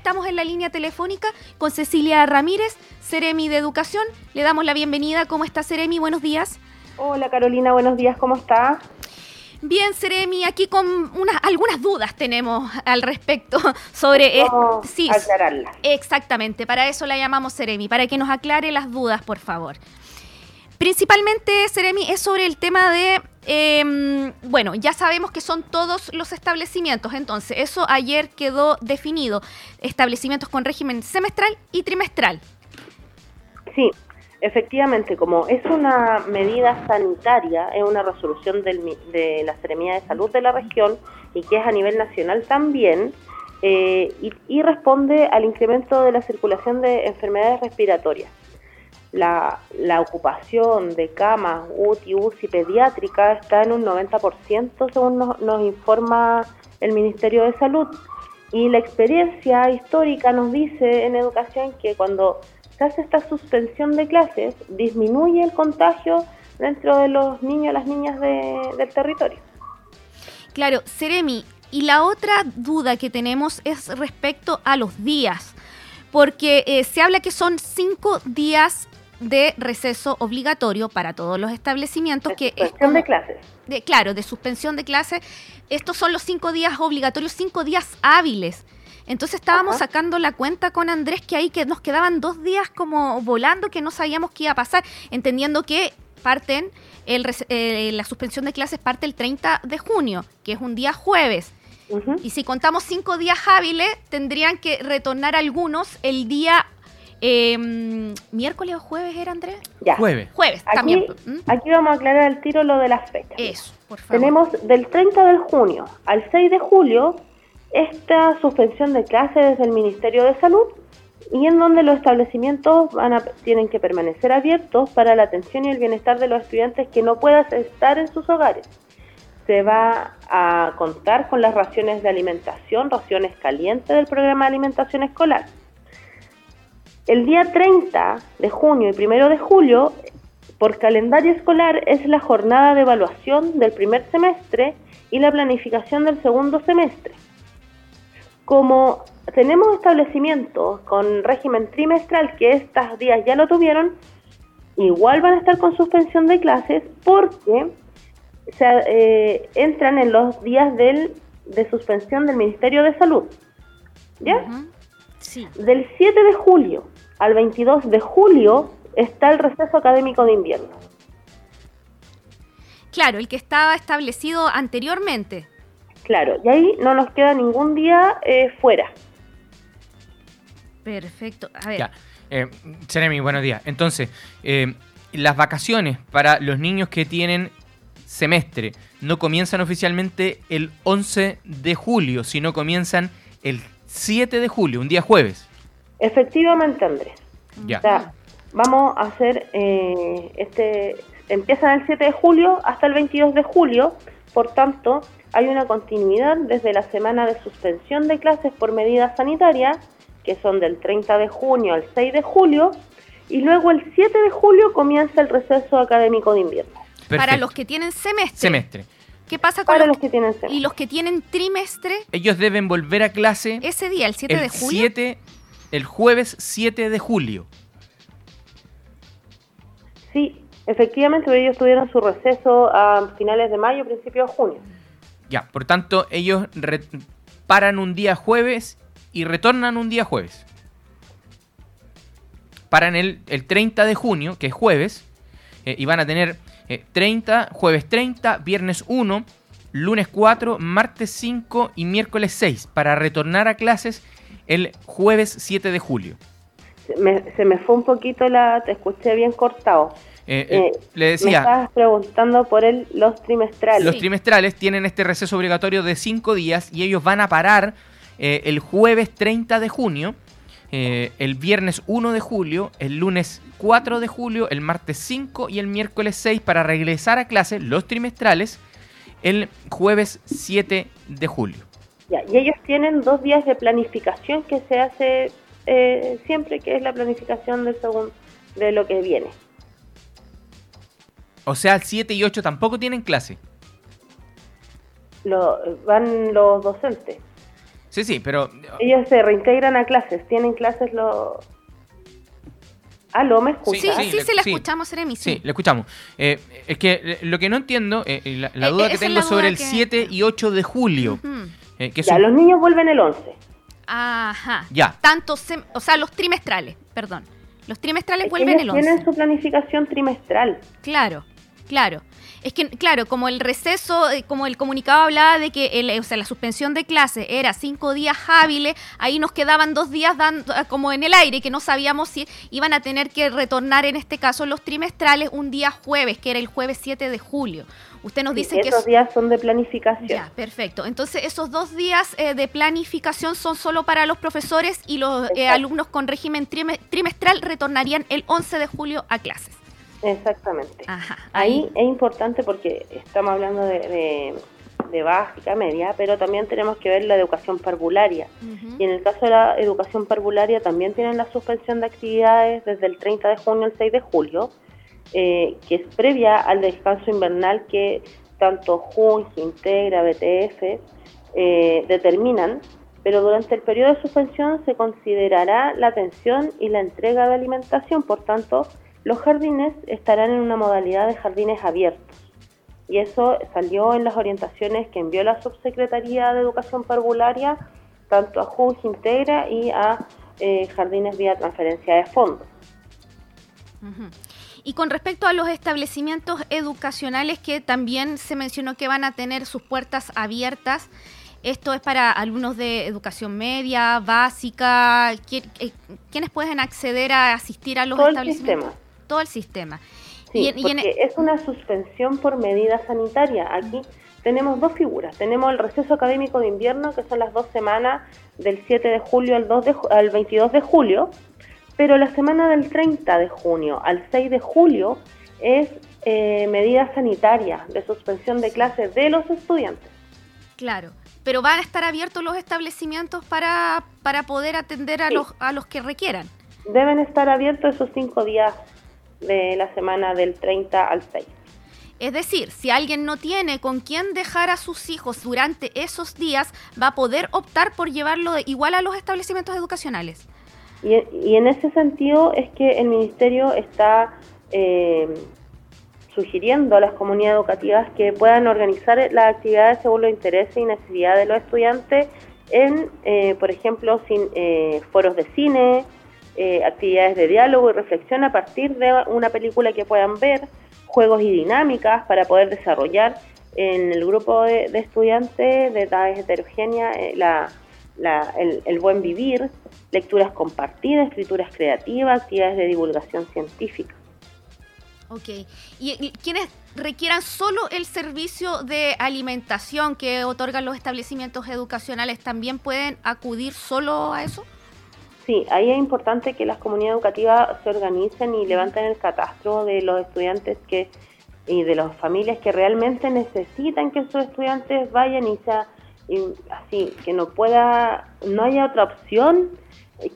Estamos en la línea telefónica con Cecilia Ramírez, Ceremi de Educación. Le damos la bienvenida. ¿Cómo está Ceremi? Buenos días. Hola Carolina, buenos días. ¿Cómo está? Bien, Ceremi, aquí con unas, algunas dudas tenemos al respecto sobre esto. Sí, aclararlas. Exactamente, para eso la llamamos Ceremi, para que nos aclare las dudas, por favor. Principalmente, Ceremi, es sobre el tema de, em, bueno, ya sabemos que son todos los establecimientos, entonces eso ayer quedó definido, establecimientos con régimen semestral y trimestral. Sí, efectivamente, como es una medida sanitaria, es una resolución de la Seremía de Salud de la región y que es a nivel nacional también, eh, y responde al incremento de la circulación de enfermedades respiratorias la, la ocupación de camas UTI, UCI pediátrica está en un 90% según nos, nos informa el Ministerio de Salud. Y la experiencia histórica nos dice en educación que cuando se hace esta suspensión de clases, disminuye el contagio dentro de los niños y las niñas del territorio. Claro, Seremi, y la otra duda que tenemos es respecto a los días, porque eh, se habla que son cinco días de receso obligatorio para todos los establecimientos. De que suspensión de clases. De, claro, de suspensión de clases. Estos son los cinco días obligatorios, cinco días hábiles. Entonces estábamos sacando la cuenta con Andrés que ahí que nos quedaban dos días como volando que no sabíamos qué iba a pasar, entendiendo que parten, el, eh, la suspensión de clases parte el 30 de junio, que es un día jueves. Y si contamos cinco días hábiles, tendrían que retornar algunos el día eh, ¿Miércoles o jueves era, Andrés? Ya. Jueves. Jueves, aquí, también. Aquí vamos a aclarar el tiro lo de las fechas. Eso, por favor. Tenemos del 30 de junio al 6 de julio esta suspensión de clases desde el Ministerio de Salud y en donde los establecimientos van a, tienen que permanecer abiertos para la atención y el bienestar de los estudiantes que no puedan estar en sus hogares. Se va a contar con las raciones de alimentación, raciones calientes del programa de alimentación escolar el día 30 de junio y 1 de julio, por calendario escolar, es la jornada de evaluación del primer semestre y la planificación del segundo semestre. Como tenemos establecimientos con régimen trimestral que estos días ya lo tuvieron, igual van a estar con suspensión de clases porque se, eh, entran en los días del, de suspensión del Ministerio de Salud. ¿Ya? Sí. Del 7 de julio al 22 de julio está el receso académico de invierno. Claro, el que estaba establecido anteriormente. Claro, y ahí no nos queda ningún día eh, fuera. Perfecto. A ver. Ya. Eh, buenos días. Entonces, eh, las vacaciones para los niños que tienen semestre no comienzan oficialmente el 11 de julio, sino comienzan el 7 de julio, un día jueves. Efectivamente, Andrés. Ya. O sea, vamos a hacer eh, este. Empiezan el 7 de julio hasta el 22 de julio, por tanto, hay una continuidad desde la semana de suspensión de clases por medidas sanitarias, que son del 30 de junio al 6 de julio, y luego el 7 de julio comienza el receso académico de invierno. Para los que tienen semestre. Semestre. ¿Qué pasa con Para los, que tienen semestre? Y los que tienen trimestre. Ellos deben volver a clase. Ese día, el 7 de julio. 7 el jueves 7 de julio. Sí, efectivamente ellos tuvieron su receso a finales de mayo, principios de junio. Ya, por tanto, ellos paran un día jueves y retornan un día jueves. Paran el, el 30 de junio, que es jueves, eh, y van a tener 30, eh, jueves 30, viernes 1, lunes 4, martes 5 y miércoles 6 para retornar a clases el jueves 7 de julio. se me fue un poquito la... te escuché bien cortado. Eh, eh, eh, le decía... Me estabas preguntando por el, los trimestrales. Los trimestrales tienen este receso obligatorio de 5 días y ellos van a parar el jueves 30 de junio, el viernes 1 de julio, el lunes 4 de julio, el martes 5 y el miércoles 6 para regresar a clase, los trimestrales, el jueves 7 de julio y ellos tienen dos días de planificación que se hace eh, siempre, que es la planificación del segundo, de lo que viene. O sea, el 7 y 8 tampoco tienen clase. Lo, van los docentes. Sí, sí, pero... Ellos se reintegran a clases, tienen clases los... ¿Aló, me escucha? Sí, sí, sí, le escuchamos, Seremi. Sí, le escuchamos. Eh, es que eh, lo que no entiendo, eh, la, duda que tengo sobre el 7 y 8 de julio. Que ya, los niños vuelven el 11. Ajá. Ya. Tanto, o sea, los trimestrales, perdón. Los trimestrales vuelven el 11. Tienen su planificación trimestral. Claro, claro. Es que, claro, como el receso, eh, como el comunicado hablaba de que el, o sea, la suspensión de clase era cinco días hábiles, ahí nos quedaban dos días dando, ah, como en el aire, que no sabíamos si iban a tener que retornar, en este caso, los trimestrales un día jueves, que era el jueves 7 de julio. Usted nos dice que... Esos días son de planificación. Ya, perfecto. Entonces, esos dos días eh, de planificación son solo para los profesores y los eh, alumnos con régimen trimestral retornarían el 11 de julio a clases. Exactamente. ahí. es importante porque estamos hablando de, básica, media, pero también tenemos que ver la educación parvularia. Y en el caso de la educación parvularia también tienen la suspensión de actividades desde el 30 de junio al 6 de julio, eh, que es previa al descanso invernal que tanto JUN, Integra, BTF eh, determinan, pero durante el periodo de suspensión se considerará la atención y la entrega de alimentación, por tanto, los jardines estarán en una modalidad de jardines abiertos. Y eso salió en las orientaciones que envió la Subsecretaría de Educación Parvularia, tanto a JUS Integra y a eh, Jardines vía transferencia de fondos. Y con respecto a los establecimientos educacionales que también se mencionó que van a tener sus puertas abiertas, esto es para alumnos de educación media, básica, eh, ¿quiénes pueden acceder a asistir a los establecimientos? Todo el sistema. Sí, porque es una suspensión por medida sanitaria. Aquí tenemos dos figuras. Tenemos el receso académico de invierno, que son las dos semanas del 7 de julio al, 2 de, al 22 de julio, pero la semana del 30 de junio al 6 de julio es eh, medida sanitaria de suspensión de clases de los estudiantes. Claro, pero van a estar abiertos los establecimientos para, para poder atender a, los, a los que requieran. Deben estar abiertos esos cinco días de la semana del 30 al 6. Es decir, si alguien no tiene con quién dejar a sus hijos durante esos días, va a poder optar por llevarlo igual a los establecimientos educacionales. Y, en ese sentido es que el Ministerio está eh, sugiriendo a las comunidades educativas que puedan organizar las actividades según los intereses y necesidades de los estudiantes en, eh, por ejemplo, sin, eh, foros de cine, eh, actividades de diálogo y reflexión a partir de una película que puedan ver, juegos y dinámicas para poder desarrollar en el grupo de, estudiantes de edades heterogéneas eh, el, buen vivir, lecturas compartidas, escrituras creativas, actividades de divulgación científica. Ok. ¿Y, quienes requieran solo el servicio de alimentación que otorgan los establecimientos educacionales también pueden acudir solo a eso? Sí, ahí es importante que las comunidades educativas se organicen y levanten el catastro de los estudiantes que y de las familias que realmente necesitan que sus estudiantes vayan y sea así que no pueda no haya otra opción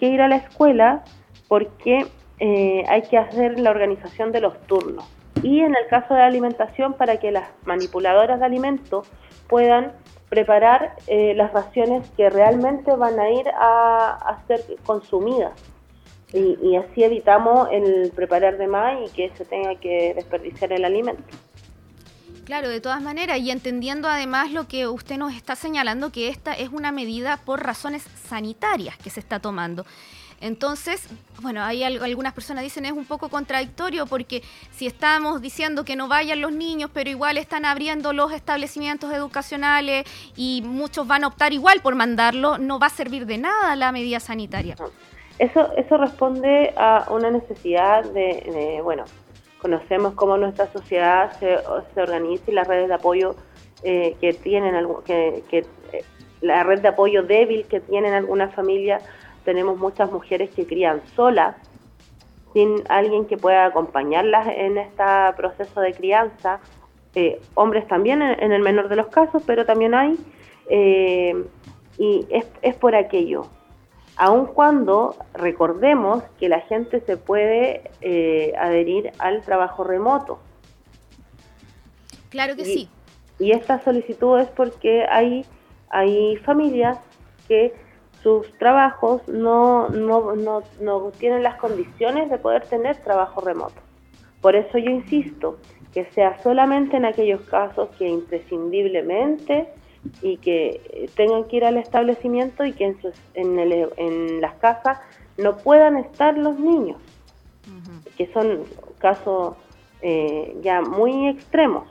que ir a la escuela porque eh, hay que hacer la organización de los turnos. Y en el caso de la alimentación para que las manipuladoras de alimentos puedan preparar eh, las raciones que realmente van a ir a, ser consumidas. Y, así evitamos el preparar de más y que se tenga que desperdiciar el alimento. Claro, de todas maneras, y entendiendo además lo que usted nos está señalando, que esta es una medida por razones sanitarias que se está tomando. Entonces, bueno, hay algunas personas dicen es un poco contradictorio porque si estamos diciendo que no vayan los niños, pero igual están abriendo los establecimientos educacionales y muchos van a optar igual por mandarlo, no va a servir de nada la medida sanitaria. Eso, eso responde a una necesidad de, bueno, conocemos cómo nuestra sociedad se, se organiza y las redes de apoyo eh, que tienen, que, que eh, la red de apoyo débil que tienen algunas familias tenemos muchas mujeres que crían solas, sin alguien que pueda acompañarlas en este proceso de crianza, eh, hombres también en, el menor de los casos, pero también hay, eh, y es, es por aquello. Aun cuando recordemos que la gente se puede eh, adherir al trabajo remoto. Claro que sí. Y esta solicitud es porque hay, hay familias que sus trabajos no, no, no, no tienen las condiciones de poder tener trabajo remoto. Por eso yo insisto que sea solamente en aquellos casos que imprescindiblemente y que tengan que ir al establecimiento y que en, sus, en, el, en las casas no puedan estar los niños, que son casos eh, ya muy extremos.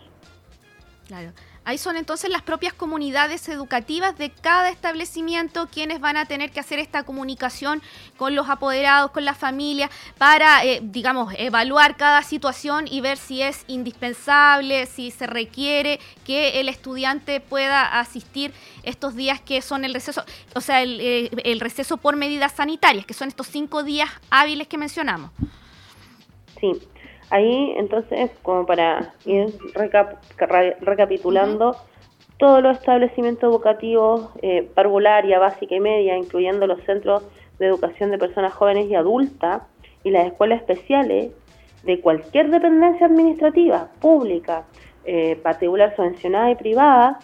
Claro. Ahí son entonces las propias comunidades educativas de cada establecimiento quienes van a tener que hacer esta comunicación con los apoderados, con la familia, para, eh, digamos, evaluar cada situación y ver si es indispensable, si se requiere que el estudiante pueda asistir estos días que son el receso, o sea, el, eh, el receso por medidas sanitarias, que son estos cinco días hábiles que mencionamos. Sí, Ahí, entonces, como para ir recapitulando, todos los establecimientos educativos, eh, parvularia, básica y media, incluyendo los centros de educación de personas jóvenes y adultas y las escuelas especiales de cualquier dependencia administrativa, pública, eh, particular, subvencionada y privada,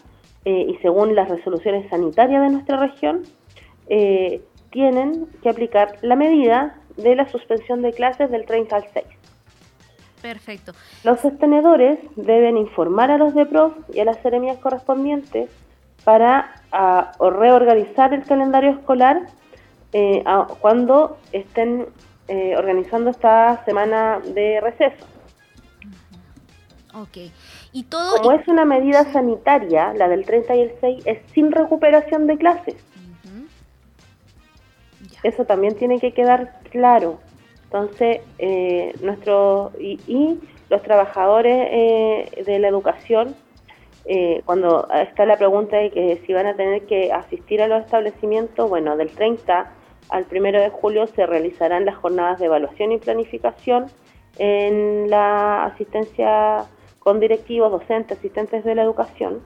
eh, y según las resoluciones sanitarias de nuestra región, eh, tienen que aplicar la medida de la suspensión de clases del 30 al 6. Perfecto. Los sostenedores deben informar a los DEPROF y a las seremías correspondientes para reorganizar el calendario escolar eh, cuando estén eh, organizando esta semana de receso. Ok. Y todo Como es una medida sanitaria, la del 30 y el 6 es sin recuperación de clases. Eso también tiene que quedar claro. Entonces, eh, nuestro, y, los trabajadores eh, de la educación, eh, cuando está la pregunta de que si van a tener que asistir a los establecimientos, bueno, del 30 al 1 de julio se realizarán las jornadas de evaluación y planificación en la asistencia con directivos, docentes, asistentes de la educación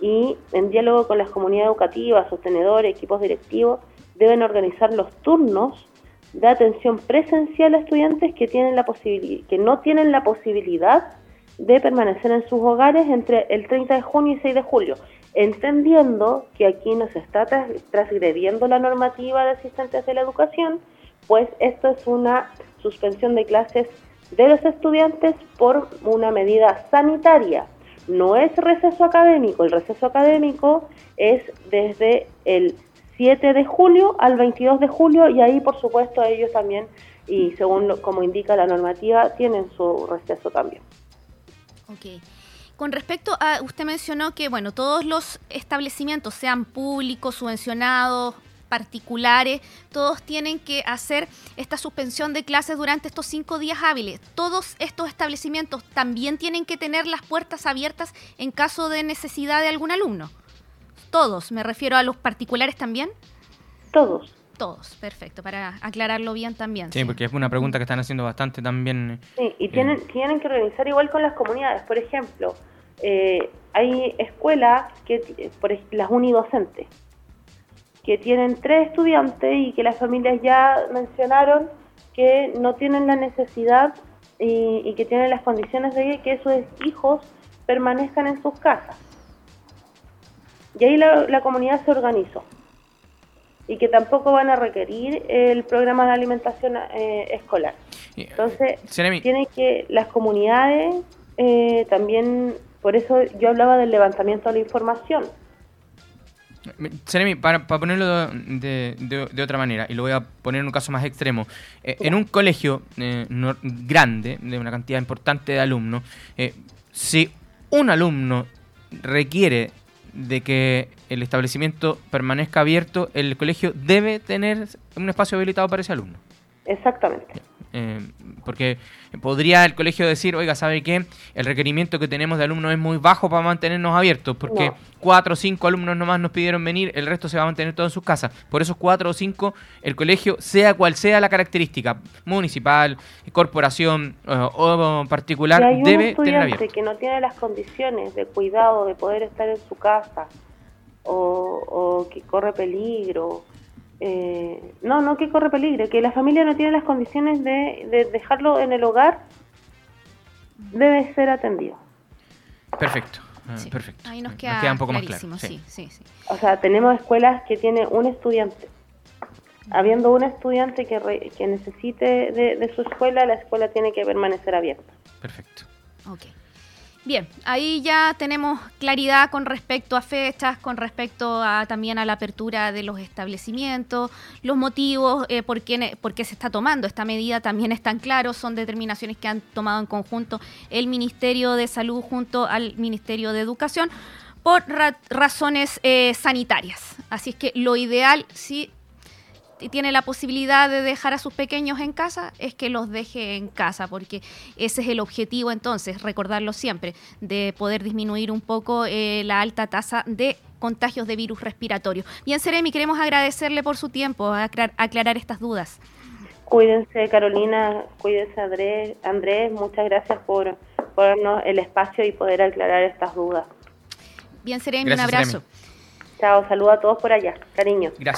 y en diálogo con las comunidades educativas, sostenedores, equipos directivos, deben organizar los turnos de atención presencial a estudiantes que, tienen la que no tienen la posibilidad de permanecer en sus hogares entre el 30 de junio y 6 de julio, entendiendo que aquí no se está transgrediendo la normativa de asistentes de la educación, pues esto es una suspensión de clases de los estudiantes por una medida sanitaria. No es receso académico, el receso académico es desde el 7 de julio al 22 de julio y ahí por supuesto ellos también y según como indica la normativa tienen su receso también. Ok. Con respecto a, usted mencionó que, bueno, todos los establecimientos, sean públicos, subvencionados, particulares, todos tienen que hacer esta suspensión de clases durante estos cinco días hábiles. Todos estos establecimientos también tienen que tener las puertas abiertas en caso de necesidad de algún alumno. Todos, me refiero a los particulares también. Todos. Todos, perfecto, para aclararlo bien también. Sí, porque es una pregunta que están haciendo bastante también. Sí, y tienen, tienen que organizar igual con las comunidades. Por ejemplo, eh, hay escuelas, que por las unidocentes, que tienen tres estudiantes y que las familias ya mencionaron que no tienen la necesidad y, y que tienen las condiciones de que sus hijos permanezcan en sus casas. Y ahí la, comunidad se organizó. Y que tampoco van a requerir el programa de alimentación eh, escolar. Entonces, tiene que las comunidades eh, también, por eso yo hablaba del levantamiento de la información. Seremi, para, ponerlo de, otra manera, y lo voy a poner en un caso más extremo, eh, en un colegio grande, de una cantidad importante de alumnos, si un alumno requiere de que el establecimiento permanezca abierto, el colegio debe tener un espacio habilitado para ese alumno. Exactamente. Eh, porque podría el colegio decir, oiga, ¿sabe qué? El requerimiento que tenemos de alumnos es muy bajo para mantenernos abiertos, porque cuatro o cinco alumnos nomás nos pidieron venir, el resto se va a mantener todo en sus casas. Por esos cuatro o cinco, el colegio, sea cual sea la característica, municipal, corporación o particular, debe tener abierto. que no tiene las condiciones de cuidado de poder estar en su casa o, o que corre peligro eh, no, no que corre peligro, que la familia no tiene las condiciones de, dejarlo en el hogar, debe ser atendido. Perfecto. Ah, Sí. Perfecto. Ahí nos queda, queda un poco más claro. sí, sí, sí. O sea, tenemos escuelas que tienen un estudiante. Habiendo un estudiante que, re- que necesite de, de su escuela, la escuela tiene que permanecer abierta. Perfecto. Ok. Bien, ahí ya tenemos claridad con respecto a fechas, con respecto a, también a la apertura de los establecimientos, los motivos eh, por, qué, por qué se está tomando esta medida también están claros, son determinaciones que han tomado en conjunto el Ministerio de Salud junto al Ministerio de Educación por ra- razones eh, sanitarias. Así es que lo ideal, sí tiene la posibilidad de dejar a sus pequeños en casa, es que los deje en casa, porque ese es el objetivo entonces, recordarlo siempre, de poder disminuir un poco eh, la alta tasa de contagios de virus respiratorio. Bien, Seremi, queremos agradecerle por su tiempo, aclar- aclarar estas dudas. Cuídense, Carolina, cuídense, Andrés. Andrés, muchas gracias por, por darnos el espacio y poder aclarar estas dudas. Bien, Seremi, un abrazo. Seremi. Chao, saludo a todos por allá. Cariño. Gracias.